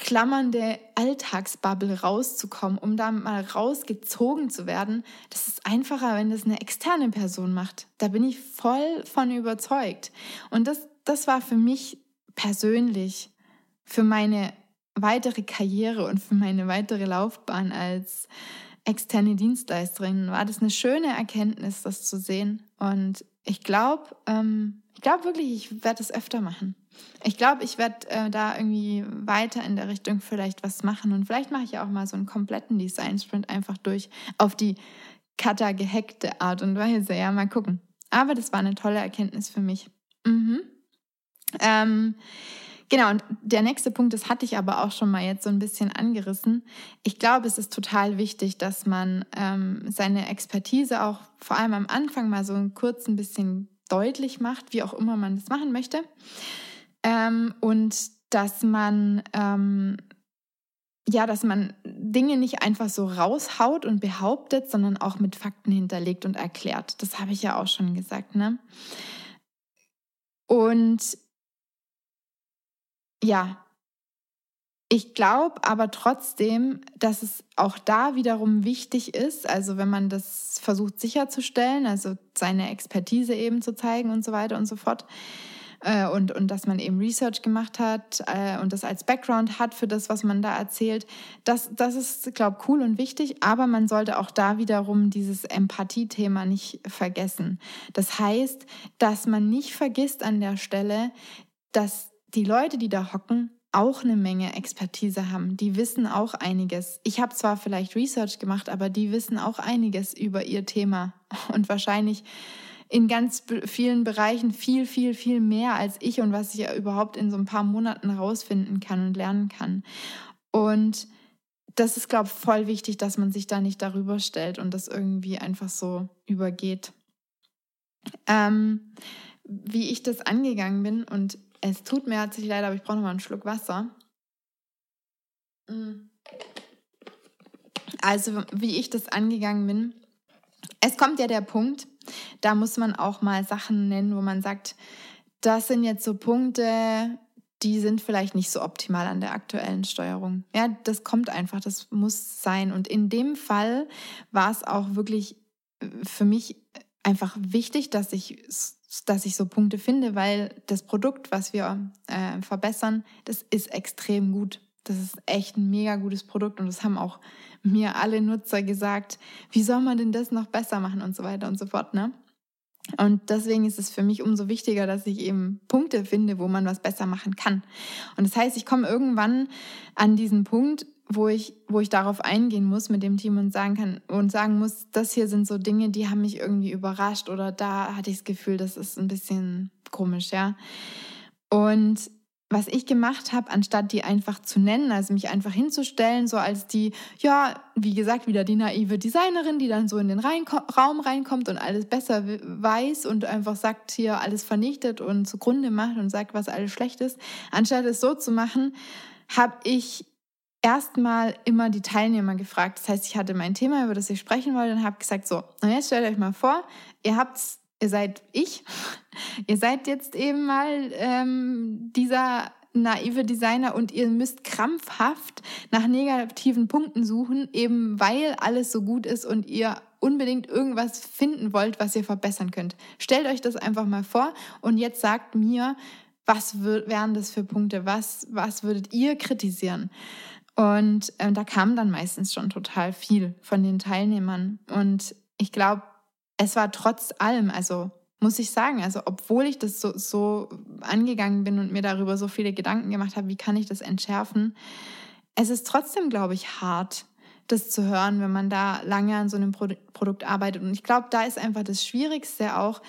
klammernde Alltagsbubble rauszukommen, um da mal rausgezogen zu werden, das ist einfacher, wenn das eine externe Person macht. Da bin ich voll von überzeugt. Und das, das war für mich persönlich, für meine weitere Karriere und für meine weitere Laufbahn als externe Dienstleisterin, war das eine schöne Erkenntnis, das zu sehen. Und ich glaube, ähm, ich glaube wirklich, ich werde es öfter machen. Ich glaube, ich werde äh, da irgendwie weiter in der Richtung vielleicht was machen und vielleicht mache ich auch mal so einen kompletten Design Sprint einfach durch auf die Cutter gehackte Art und Weise. Ja, mal gucken. Aber das war eine tolle Erkenntnis für mich. Mhm. Ähm, genau, und der nächste Punkt, das hatte ich aber auch schon mal jetzt so ein bisschen angerissen. Ich glaube, es ist total wichtig, dass man ähm, seine Expertise auch vor allem am Anfang mal so kurz ein bisschen deutlich macht, wie auch immer man das machen möchte. Ähm, und dass man ähm, ja, dass man Dinge nicht einfach so raushaut und behauptet, sondern auch mit Fakten hinterlegt und erklärt. Das habe ich ja auch schon gesagt, ne? Und ja, ich glaube aber trotzdem, dass es auch da wiederum wichtig ist, also wenn man das versucht sicherzustellen, also seine Expertise eben zu zeigen und so weiter und so fort, äh, und, und dass man eben Research gemacht hat äh, und das als Background hat für das, was man da erzählt. Das, das ist, glaube ich, cool und wichtig, aber man sollte auch da wiederum dieses Empathie-Thema nicht vergessen. Das heißt, dass man nicht vergisst an der Stelle, dass die Leute, die da hocken, auch eine Menge Expertise haben. Die wissen auch einiges. Ich habe zwar vielleicht Research gemacht, aber die wissen auch einiges über ihr Thema und wahrscheinlich in ganz vielen Bereichen viel, viel, viel mehr als ich und was ich ja überhaupt in so ein paar Monaten rausfinden kann und lernen kann. Und das ist, glaube ich, voll wichtig, dass man sich da nicht darüber stellt und das irgendwie einfach so übergeht. Ähm, wie ich das angegangen bin und es tut mir herzlich leid, aber ich brauche noch mal einen Schluck Wasser. Mm. Also, wie ich das angegangen bin. Es kommt ja der Punkt, da muss man auch mal Sachen nennen, wo man sagt, das sind jetzt so Punkte, die sind vielleicht nicht so optimal an der aktuellen Steuerung. Ja, das kommt einfach, das muss sein. Und in dem Fall war es auch wirklich äh, für mich einfach wichtig, dass ich, dass ich so Punkte finde, weil das Produkt, was wir äh, verbessern, das ist extrem gut. Das ist echt ein mega gutes Produkt und das haben auch mir alle Nutzer gesagt, wie soll man denn das noch besser machen und so weiter und so fort. Ne? Und deswegen ist es für mich umso wichtiger, dass ich eben Punkte finde, wo man was besser machen kann. Und das heißt, ich komme irgendwann an diesen Punkt, wo ich, wo ich darauf eingehen muss mit dem Team und sagen kann und sagen muss, das hier sind so Dinge, die haben mich irgendwie überrascht oder da hatte ich das Gefühl, das ist ein bisschen komisch, ja. Und was ich gemacht habe, anstatt die einfach zu nennen, also mich einfach hinzustellen, so als die, ja, wie gesagt, wieder die naive Designerin, die dann so in den Raum reinkommt und alles besser weiß und einfach sagt, hier alles vernichtet und zugrunde macht und sagt, was alles schlecht ist. Anstatt es so zu machen, habe ich erstmal immer die Teilnehmer gefragt. Das heißt, ich hatte mein Thema, über das ich sprechen wollte und habe gesagt, so, und jetzt stellt euch mal vor, ihr habt's ihr seid ich, ihr seid jetzt eben mal ähm, dieser naive Designer und ihr müsst krampfhaft nach negativen Punkten suchen, eben weil alles so gut ist und ihr unbedingt irgendwas finden wollt, was ihr verbessern könnt. Stellt euch das einfach mal vor und jetzt sagt mir, was wären das für Punkte, was, was würdet ihr kritisieren? Und äh, da kam dann meistens schon total viel von den Teilnehmern. Und ich glaube, es war trotz allem, also muss ich sagen, also obwohl ich das so, so angegangen bin und mir darüber so viele Gedanken gemacht habe, wie kann ich das entschärfen, es ist trotzdem, glaube ich, hart, das zu hören, wenn man da lange an so einem Pro Produkt arbeitet. Und ich glaube, da ist einfach das Schwierigste auch,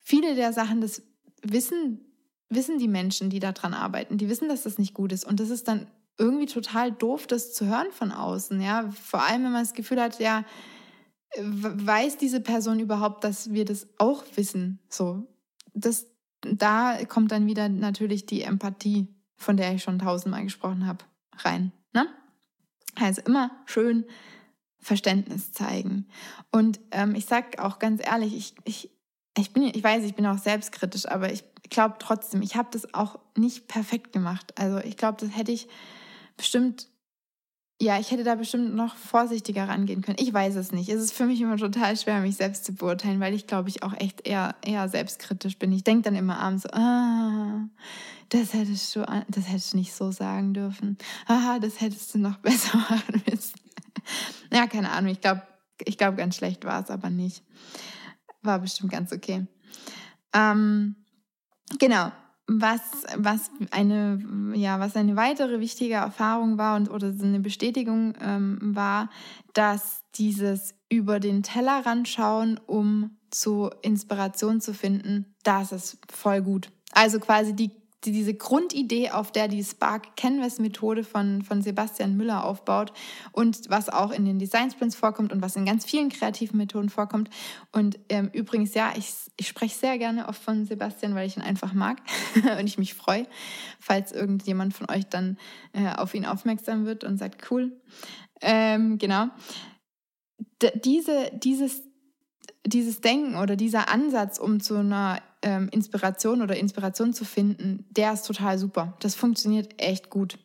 viele der Sachen, das wissen, wissen die Menschen, die daran arbeiten, die wissen, dass das nicht gut ist. Und das ist dann irgendwie total doof, das zu hören von außen. Ja, vor allem, wenn man das Gefühl hat, ja, weiß diese Person überhaupt, dass wir das auch wissen? So, das, da kommt dann wieder natürlich die Empathie, von der ich schon tausendmal gesprochen habe, rein. Ne? Also immer schön Verständnis zeigen. Und ähm, ich sag auch ganz ehrlich, ich, ich, ich bin, ich weiß, ich bin auch selbstkritisch, aber ich glaube trotzdem, ich habe das auch nicht perfekt gemacht. Also ich glaube, das hätte ich bestimmt ja, ich hätte da bestimmt noch vorsichtiger rangehen können. Ich weiß es nicht. Es ist für mich immer total schwer, mich selbst zu beurteilen, weil ich glaube ich auch echt eher, eher selbstkritisch bin. Ich denke dann immer abends so, ah, das hättest du, das hättest du nicht so sagen dürfen. Ah, das hättest du noch besser machen müssen. ja, keine Ahnung. Ich glaube, ich glaube, ganz schlecht war es aber nicht. War bestimmt ganz okay. Ähm, genau was, was, eine, ja, was eine weitere wichtige Erfahrung war und oder eine Bestätigung ähm, war, dass dieses über den Tellerrand schauen, um zu Inspiration zu finden, das ist voll gut. Also quasi die diese Grundidee, auf der die Spark Canvas Methode von, von Sebastian Müller aufbaut und was auch in den Design Sprints vorkommt und was in ganz vielen kreativen Methoden vorkommt. Und ähm, übrigens, ja, ich, ich spreche sehr gerne oft von Sebastian, weil ich ihn einfach mag und ich mich freue, falls irgendjemand von euch dann äh, auf ihn aufmerksam wird und sagt, cool. Ähm, genau. D diese, dieses, dieses Denken oder dieser Ansatz, um zu einer ähm, Inspiration oder Inspiration zu finden, der ist total super. Das funktioniert echt gut.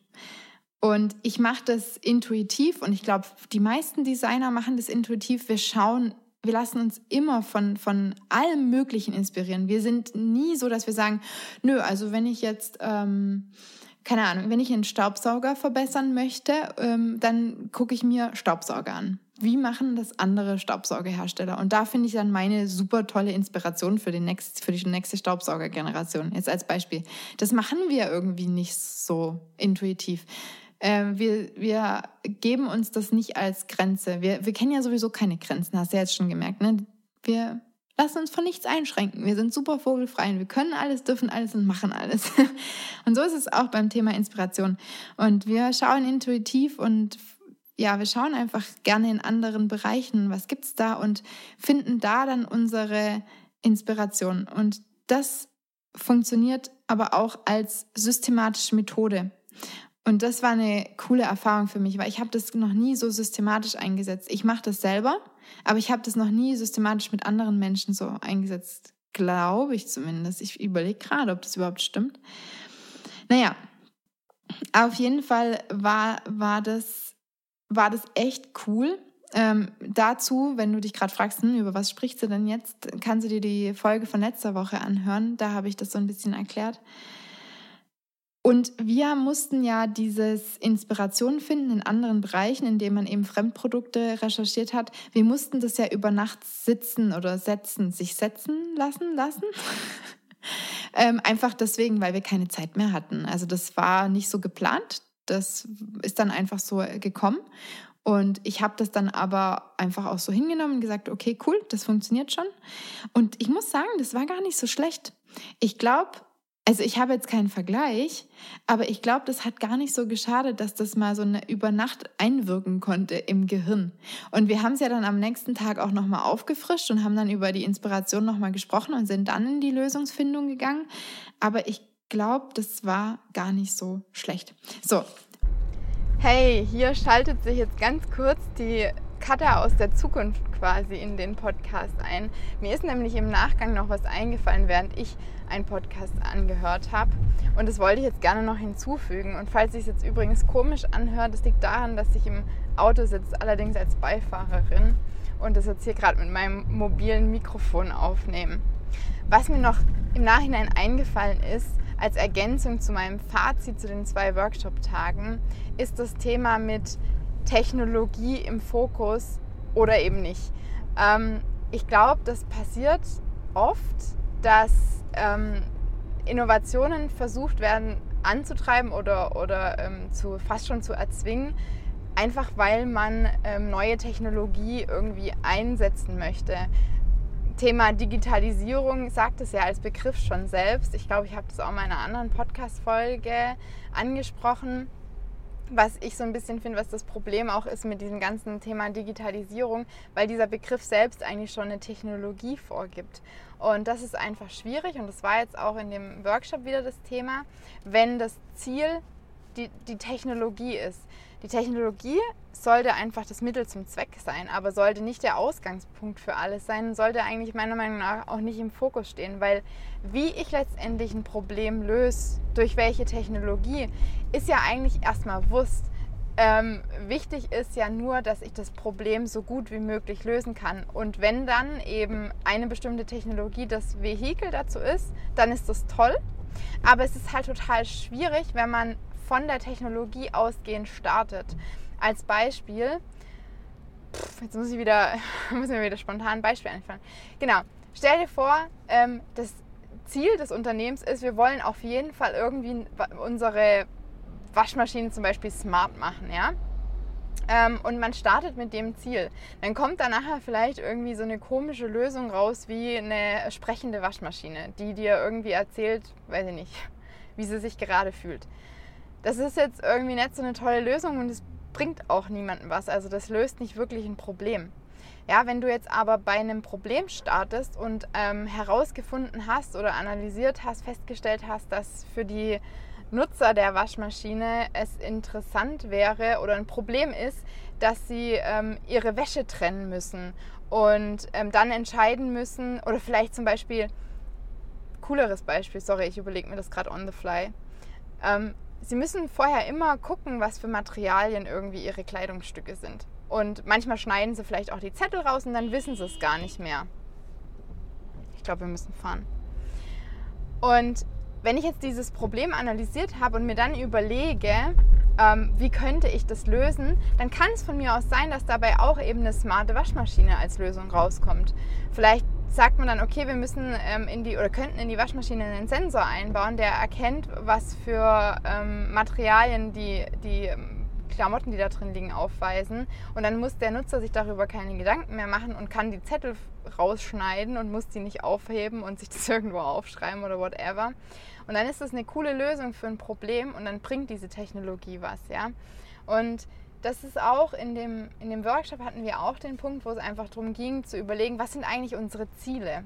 Und ich mache das intuitiv und ich glaube, die meisten Designer machen das intuitiv. Wir schauen, wir lassen uns immer von, von allem Möglichen inspirieren. Wir sind nie so, dass wir sagen, nö, also wenn ich jetzt, ähm, keine Ahnung, wenn ich einen Staubsauger verbessern möchte, ähm, dann gucke ich mir Staubsauger an wie machen das andere Staubsaugerhersteller? Und da finde ich dann meine super tolle Inspiration für, den next, für die nächste Staubsaugergeneration. Jetzt als Beispiel. Das machen wir irgendwie nicht so intuitiv. Äh, wir, wir geben uns das nicht als Grenze. Wir, wir kennen ja sowieso keine Grenzen, hast du ja jetzt schon gemerkt. Ne? Wir lassen uns von nichts einschränken. Wir sind super vogelfrei und wir können alles, dürfen alles und machen alles. Und so ist es auch beim Thema Inspiration. Und wir schauen intuitiv und ja, wir schauen einfach gerne in anderen Bereichen, was gibt es da und finden da dann unsere Inspiration. Und das funktioniert aber auch als systematische Methode. Und das war eine coole Erfahrung für mich, weil ich habe das noch nie so systematisch eingesetzt. Ich mache das selber, aber ich habe das noch nie systematisch mit anderen Menschen so eingesetzt. Glaube ich zumindest. Ich überlege gerade, ob das überhaupt stimmt. Naja, auf jeden Fall war, war das war das echt cool. Ähm, dazu, wenn du dich gerade fragst, hm, über was spricht sie denn jetzt, kannst du dir die Folge von letzter Woche anhören. Da habe ich das so ein bisschen erklärt. Und wir mussten ja dieses Inspiration finden in anderen Bereichen, in denen man eben Fremdprodukte recherchiert hat. Wir mussten das ja über Nacht sitzen oder setzen, sich setzen lassen lassen. ähm, einfach deswegen, weil wir keine Zeit mehr hatten. Also das war nicht so geplant. Das ist dann einfach so gekommen. Und ich habe das dann aber einfach auch so hingenommen und gesagt, okay, cool, das funktioniert schon. Und ich muss sagen, das war gar nicht so schlecht. Ich glaube, also ich habe jetzt keinen Vergleich, aber ich glaube, das hat gar nicht so geschadet, dass das mal so eine über Nacht einwirken konnte im Gehirn. Und wir haben es ja dann am nächsten Tag auch nochmal aufgefrischt und haben dann über die Inspiration nochmal gesprochen und sind dann in die Lösungsfindung gegangen. Aber ich glaube, das war gar nicht so schlecht. So. Hey, hier schaltet sich jetzt ganz kurz die Katha aus der Zukunft quasi in den Podcast ein. Mir ist nämlich im Nachgang noch was eingefallen, während ich einen Podcast angehört habe. Und das wollte ich jetzt gerne noch hinzufügen. Und falls sich jetzt übrigens komisch anhört, das liegt daran, dass ich im Auto sitze, allerdings als Beifahrerin und das jetzt hier gerade mit meinem mobilen Mikrofon aufnehme. Was mir noch im Nachhinein eingefallen ist, als Ergänzung zu meinem Fazit zu den zwei Workshop-Tagen, ist das Thema mit Technologie im Fokus oder eben nicht. Ähm, ich glaube, das passiert oft, dass ähm, Innovationen versucht werden anzutreiben oder, oder ähm, zu, fast schon zu erzwingen, einfach weil man ähm, neue Technologie irgendwie einsetzen möchte. Thema Digitalisierung sagt es ja als Begriff schon selbst. Ich glaube, ich habe das auch in einer anderen Podcast-Folge angesprochen was ich so ein bisschen finde, was das Problem auch ist mit diesem ganzen Thema Digitalisierung, weil dieser Begriff selbst eigentlich schon eine Technologie vorgibt. Und das ist einfach schwierig und das war jetzt auch in dem Workshop wieder das Thema, wenn das Ziel die, die Technologie ist. Die Technologie sollte einfach das Mittel zum Zweck sein, aber sollte nicht der Ausgangspunkt für alles sein, sollte eigentlich meiner Meinung nach auch nicht im Fokus stehen, weil wie ich letztendlich ein Problem löse, durch welche Technologie, ist ja eigentlich erstmal bewusst. Ähm, wichtig ist ja nur, dass ich das Problem so gut wie möglich lösen kann. Und wenn dann eben eine bestimmte Technologie das Vehikel dazu ist, dann ist das toll. Aber es ist halt total schwierig, wenn man von der Technologie ausgehend startet. Als Beispiel, jetzt muss ich wieder, muss mir wieder spontan ein Beispiel einfallen. Genau, stell dir vor, ähm, das Ziel des Unternehmens ist, wir wollen auf jeden Fall irgendwie unsere Waschmaschinen zum Beispiel smart machen, ja. Ähm, und man startet mit dem Ziel. Dann kommt da nachher vielleicht irgendwie so eine komische Lösung raus wie eine sprechende Waschmaschine, die dir irgendwie erzählt, weiß ich nicht, wie sie sich gerade fühlt das ist jetzt irgendwie nicht so eine tolle Lösung und es bringt auch niemandem was. Also das löst nicht wirklich ein Problem. Ja, wenn du jetzt aber bei einem Problem startest und ähm, herausgefunden hast oder analysiert hast, festgestellt hast, dass für die Nutzer der Waschmaschine es interessant wäre oder ein Problem ist, dass sie ähm, ihre Wäsche trennen müssen und ähm, dann entscheiden müssen oder vielleicht zum Beispiel, cooleres Beispiel, sorry, ich überlege mir das gerade on the fly. Sie müssen vorher immer gucken, was für Materialien irgendwie Ihre Kleidungsstücke sind. Und manchmal schneiden Sie vielleicht auch die Zettel raus und dann wissen Sie es gar nicht mehr. Ich glaube, wir müssen fahren. Und wenn ich jetzt dieses Problem analysiert habe und mir dann überlege, ähm, wie könnte ich das lösen, dann kann es von mir aus sein, dass dabei auch eben eine smarte Waschmaschine als Lösung rauskommt. Vielleicht sagt man dann, okay, wir müssen ähm, in die oder könnten in die Waschmaschine einen Sensor einbauen, der erkennt, was für ähm, Materialien die, die ähm, Klamotten, die da drin liegen, aufweisen. Und dann muss der Nutzer sich darüber keine Gedanken mehr machen und kann die Zettel rausschneiden und muss die nicht aufheben und sich das irgendwo aufschreiben oder whatever. Und dann ist das eine coole Lösung für ein Problem und dann bringt diese Technologie was, ja. Und das ist auch in dem, in dem Workshop hatten wir auch den Punkt, wo es einfach darum ging, zu überlegen, was sind eigentlich unsere Ziele?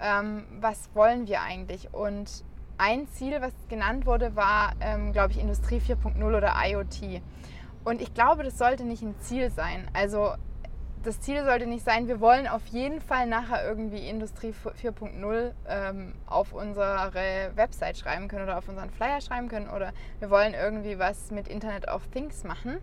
Ähm, was wollen wir eigentlich? Und ein Ziel, was genannt wurde, war, ähm, glaube ich, Industrie 4.0 oder IoT. Und ich glaube, das sollte nicht ein Ziel sein. Also das Ziel sollte nicht sein, wir wollen auf jeden Fall nachher irgendwie Industrie 4.0 ähm, auf unsere Website schreiben können oder auf unseren Flyer schreiben können oder wir wollen irgendwie was mit Internet of Things machen.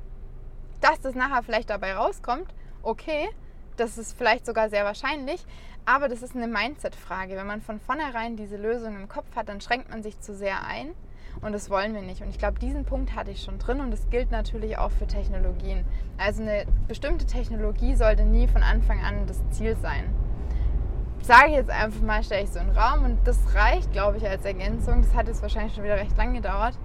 Dass das nachher vielleicht dabei rauskommt, okay, das ist vielleicht sogar sehr wahrscheinlich, aber das ist eine Mindset-Frage. Wenn man von vornherein diese Lösung im Kopf hat, dann schränkt man sich zu sehr ein und das wollen wir nicht. Und ich glaube, diesen Punkt hatte ich schon drin und das gilt natürlich auch für Technologien. Also eine bestimmte Technologie sollte nie von Anfang an das Ziel sein. Sage ich jetzt einfach mal, stelle ich so einen Raum und das reicht, glaube ich, als Ergänzung. Das hat jetzt wahrscheinlich schon wieder recht lang gedauert.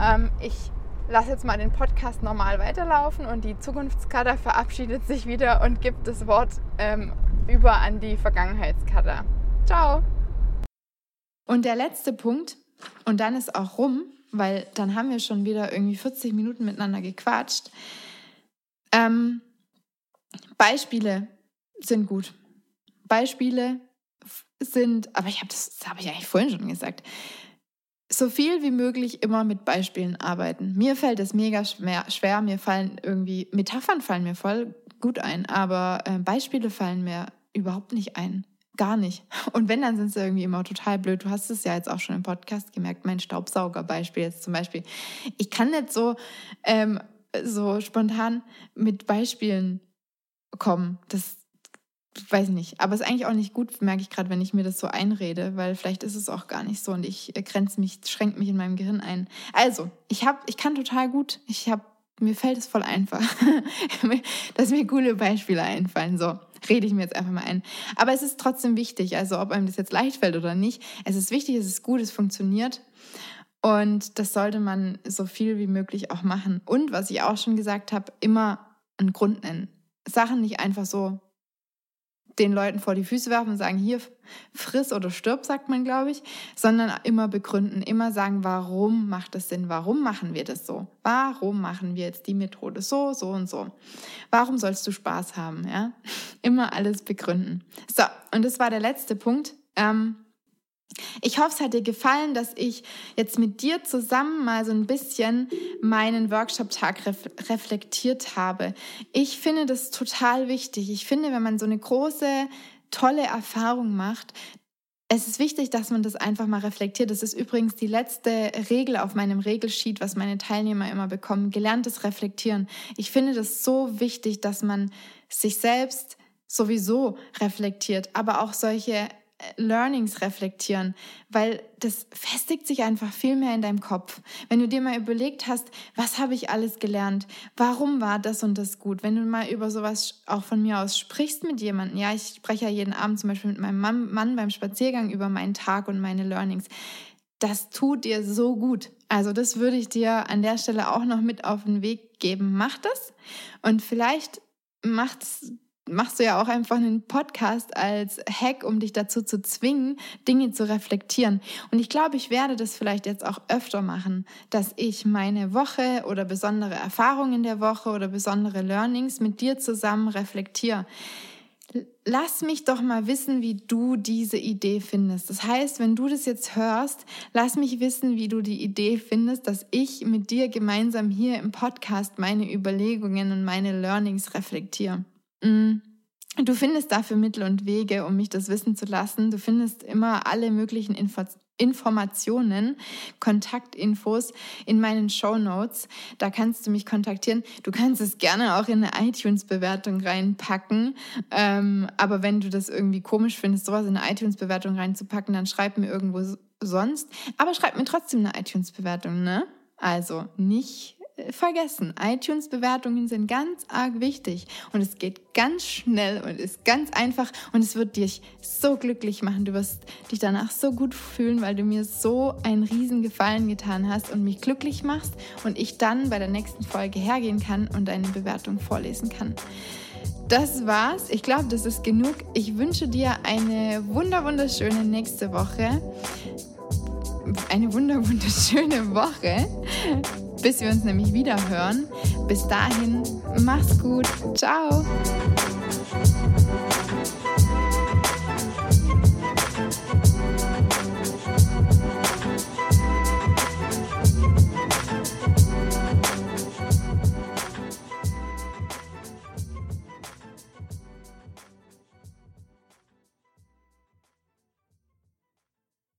Ähm, ich lasse jetzt mal den Podcast normal weiterlaufen und die Zukunftskader verabschiedet sich wieder und gibt das Wort ähm, über an die Vergangenheitskader. Ciao! Und der letzte Punkt, und dann ist auch rum, weil dann haben wir schon wieder irgendwie 40 Minuten miteinander gequatscht. Ähm, Beispiele sind gut. Beispiele sind, aber ich habe das, das habe ich eigentlich vorhin schon gesagt, so viel wie möglich immer mit Beispielen arbeiten. Mir fällt es mega schwer, mir fallen irgendwie, Metaphern fallen mir voll gut ein, aber äh, Beispiele fallen mir überhaupt nicht ein. Gar nicht. Und wenn, dann sind sie irgendwie immer total blöd. Du hast es ja jetzt auch schon im Podcast gemerkt, mein Staubsaugerbeispiel jetzt zum Beispiel. Ich kann nicht so, ähm, so spontan mit Beispielen kommen. Das weiß nicht. Aber es ist eigentlich auch nicht gut, merke ich gerade, wenn ich mir das so einrede, weil vielleicht ist es auch gar nicht so und ich äh, grenze mich, schränke mich in meinem Gehirn ein. Also, ich habe, ich kann total gut. Ich habe, mir fällt es voll einfach, dass mir coole Beispiele einfallen. So rede ich mir jetzt einfach mal ein. Aber es ist trotzdem wichtig, also ob einem das jetzt leicht fällt oder nicht. Es ist wichtig, es ist gut, es funktioniert. Und das sollte man so viel wie möglich auch machen. Und was ich auch schon gesagt habe, immer einen Grund nennen. Sachen nicht einfach so den Leuten vor die Füße werfen und sagen, hier, friss oder stirb, sagt man, glaube ich, sondern immer begründen, immer sagen, warum macht es Sinn, warum machen wir das so, warum machen wir jetzt die Methode so, so und so, warum sollst du Spaß haben, ja, immer alles begründen. So, und das war der letzte Punkt. Ähm, ich hoffe, es hat dir gefallen, dass ich jetzt mit dir zusammen mal so ein bisschen meinen Workshop-Tag ref reflektiert habe. Ich finde das total wichtig. Ich finde, wenn man so eine große, tolle Erfahrung macht, es ist wichtig, dass man das einfach mal reflektiert. Das ist übrigens die letzte Regel auf meinem Regelsheet, was meine Teilnehmer immer bekommen. Gelerntes Reflektieren. Ich finde das so wichtig, dass man sich selbst sowieso reflektiert, aber auch solche Learnings reflektieren, weil das festigt sich einfach viel mehr in deinem Kopf. Wenn du dir mal überlegt hast, was habe ich alles gelernt? Warum war das und das gut? Wenn du mal über sowas auch von mir aus sprichst mit jemandem, ja, ich spreche ja jeden Abend zum Beispiel mit meinem Mann, beim Spaziergang über meinen Tag und meine Learnings. Das tut dir so gut. Also das würde ich dir an der Stelle auch noch mit auf den Weg geben. Mach das und vielleicht macht es machst du ja auch einfach einen Podcast als Hack, um dich dazu zu zwingen, Dinge zu reflektieren. Und ich glaube, ich werde das vielleicht jetzt auch öfter machen, dass ich meine Woche oder besondere Erfahrungen der Woche oder besondere Learnings mit dir zusammen reflektiere. Lass mich doch mal wissen, wie du diese Idee findest. Das heißt, wenn du das jetzt hörst, lass mich wissen, wie du die Idee findest, dass ich mit dir gemeinsam hier im Podcast meine Überlegungen und meine Learnings reflektiere. Mm. Du findest dafür Mittel und Wege, um mich das wissen zu lassen. Du findest immer alle möglichen Info Informationen, Kontaktinfos in meinen Show Notes. Da kannst du mich kontaktieren. Du kannst es gerne auch in eine iTunes-Bewertung reinpacken. Ähm, aber wenn du das irgendwie komisch findest, sowas in eine iTunes-Bewertung reinzupacken, dann schreib mir irgendwo sonst. Aber schreib mir trotzdem eine iTunes-Bewertung, ne? Also nicht vergessen. iTunes-Bewertungen sind ganz arg wichtig und es geht ganz schnell und ist ganz einfach und es wird dich so glücklich machen. Du wirst dich danach so gut fühlen, weil du mir so einen riesen Gefallen getan hast und mich glücklich machst und ich dann bei der nächsten Folge hergehen kann und deine Bewertung vorlesen kann. Das war's. Ich glaube, das ist genug. Ich wünsche dir eine wunder wunderschöne nächste Woche. Eine wunder wunderschöne Woche bis wir uns nämlich wieder hören. Bis dahin, mach's gut. Ciao.